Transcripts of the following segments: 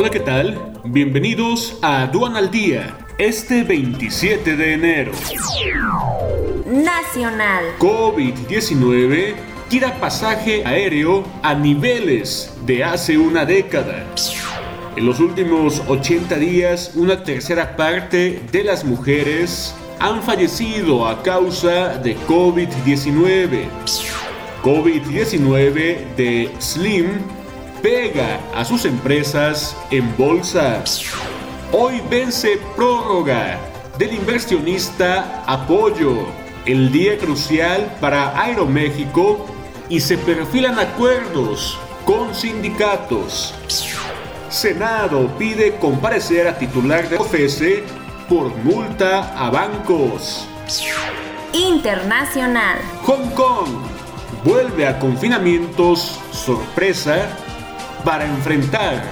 Hola, ¿qué tal? Bienvenidos a Aduan al Día, este 27 de enero. Nacional. COVID-19 tira pasaje aéreo a niveles de hace una década. En los últimos 80 días, una tercera parte de las mujeres han fallecido a causa de COVID-19. COVID-19 de Slim pega a sus empresas en bolsa. Hoy vence prórroga del inversionista Apoyo, el día crucial para Aeroméxico y se perfilan acuerdos con sindicatos. Senado pide comparecer a titular de OFESE por multa a bancos. Internacional. Hong Kong vuelve a confinamientos sorpresa para enfrentar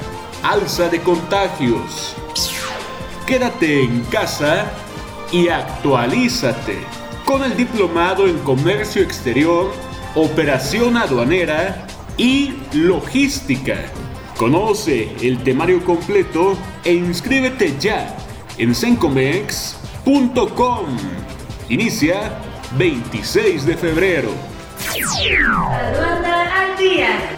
alza de contagios. Quédate en casa y actualízate con el diplomado en comercio exterior, operación aduanera y logística. Conoce el temario completo e inscríbete ya en sencomex.com. Inicia 26 de febrero. Aduana al día.